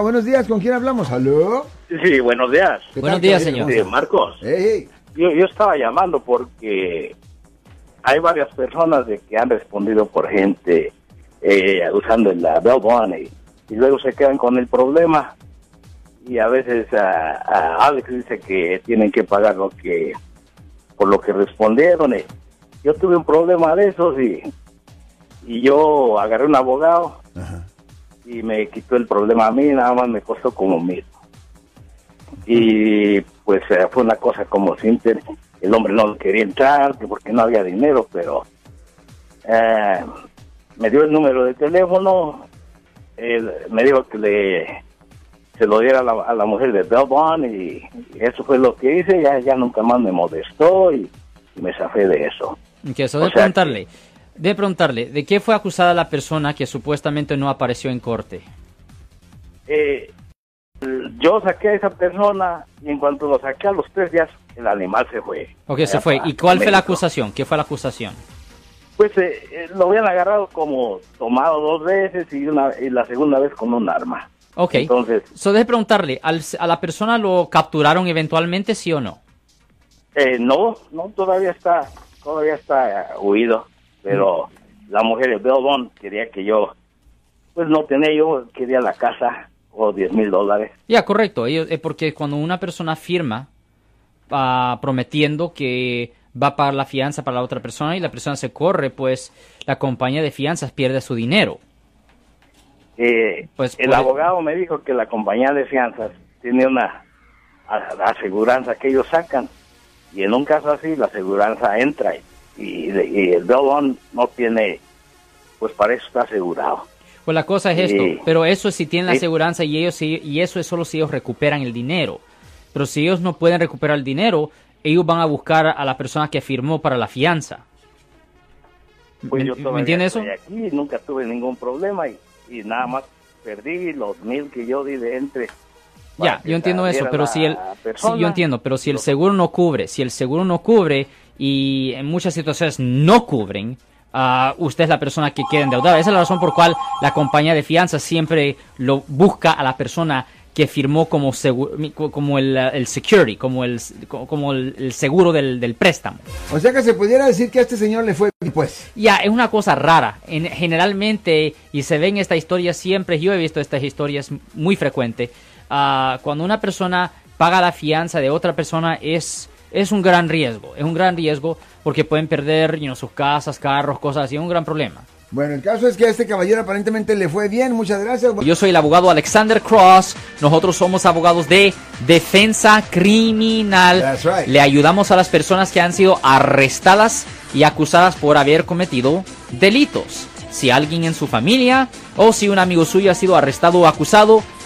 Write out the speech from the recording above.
Buenos días, ¿con quién hablamos? ¿Aló? Sí, buenos días. ¿Qué Buenos tal, días, señor. Sí, Marcos, Hey, yo, yo estaba llamando porque hay varias personas de que han respondido por gente eh, usando la Bell Bunny y luego se quedan con el problema y a veces Alex dice que tienen que pagar lo que por lo que respondieron. eh. Yo tuve un problema de esos y, y yo agarré un abogado. Y me quitó el problema a mí, nada más me costó como mil. Y pues eh, fue una cosa como simple, el hombre no quería entrar que porque no había dinero, pero eh, me dio el número de teléfono, me dijo que le se lo diera a la, a la mujer de Belbon y, y eso fue lo que hice, ya, ya nunca más me molestó y, y me zafé de eso. Que eso de preguntarle, de preguntarle, ¿de qué fue acusada la persona que supuestamente no apareció en corte? Eh, yo saqué a esa persona y en cuanto lo saqué a los tres días, el animal se fue. Ok, se fue. ¿Y cuál fue la acusación? ¿Qué fue la acusación? Pues eh, eh, lo habían agarrado como tomado dos veces y, una, y la segunda vez con un arma. Ok. Entonces, So, de preguntarle, ¿al- ¿a la persona lo capturaron eventualmente, sí o no? eh, no, no, todavía está, todavía está eh, huido, pero la mujer de Belbon quería que yo, pues no tenía yo, quería la casa o 10 mil dólares. Ya, correcto. Ellos- eh, porque cuando una persona firma ah, prometiendo que va a pagar la fianza para la otra persona y la persona se corre, pues la compañía de fianzas pierde su dinero. Eh, Pues el puede- abogado me dijo que la compañía de fianzas tiene una aseguranza que ellos sacan y en un caso así la aseguranza entra y, y el Belbon no tiene, pues para eso está asegurado. Pues la cosa es esto, Sí. pero eso es si tienen la aseguranza y ellos y eso es solo si ellos recuperan el dinero. Pero si ellos no pueden recuperar el dinero, ellos van a buscar a la persona que firmó para la fianza. Pues ¿Me, yo me todavía entiende eso? aquí, nunca tuve ningún problema y, y nada más perdí los mil que yo di de entre. Ya, yo entiendo eso, pero si el, sí, yo entiendo, pero si el seguro no cubre, si el seguro no cubre y en muchas situaciones no cubren, ah, usted es la persona que queda endeudada. Esa es la razón por cual la compañía de fianzas siempre lo busca a la persona que firmó como seguro, como el, el security, como el, como el, seguro del, del préstamo. O sea que se pudiera decir que a este señor le fue pues. Ya, es una cosa rara. En, generalmente, y se ve en esta historia siempre, yo he visto estas historias muy frecuente, ah, cuando una persona paga la fianza de otra persona es, es un gran riesgo. Es un gran riesgo porque pueden perder you know, sus casas, carros, cosas así. Es un gran problema. Bueno, el caso es que a este caballero aparentemente le fue bien. Muchas gracias. Yo soy el abogado Alexander Cross. Nosotros somos abogados de defensa criminal. That's right. Le ayudamos a las personas que han sido arrestadas y acusadas por haber cometido delitos. Si alguien en su familia o si un amigo suyo ha sido arrestado o acusado,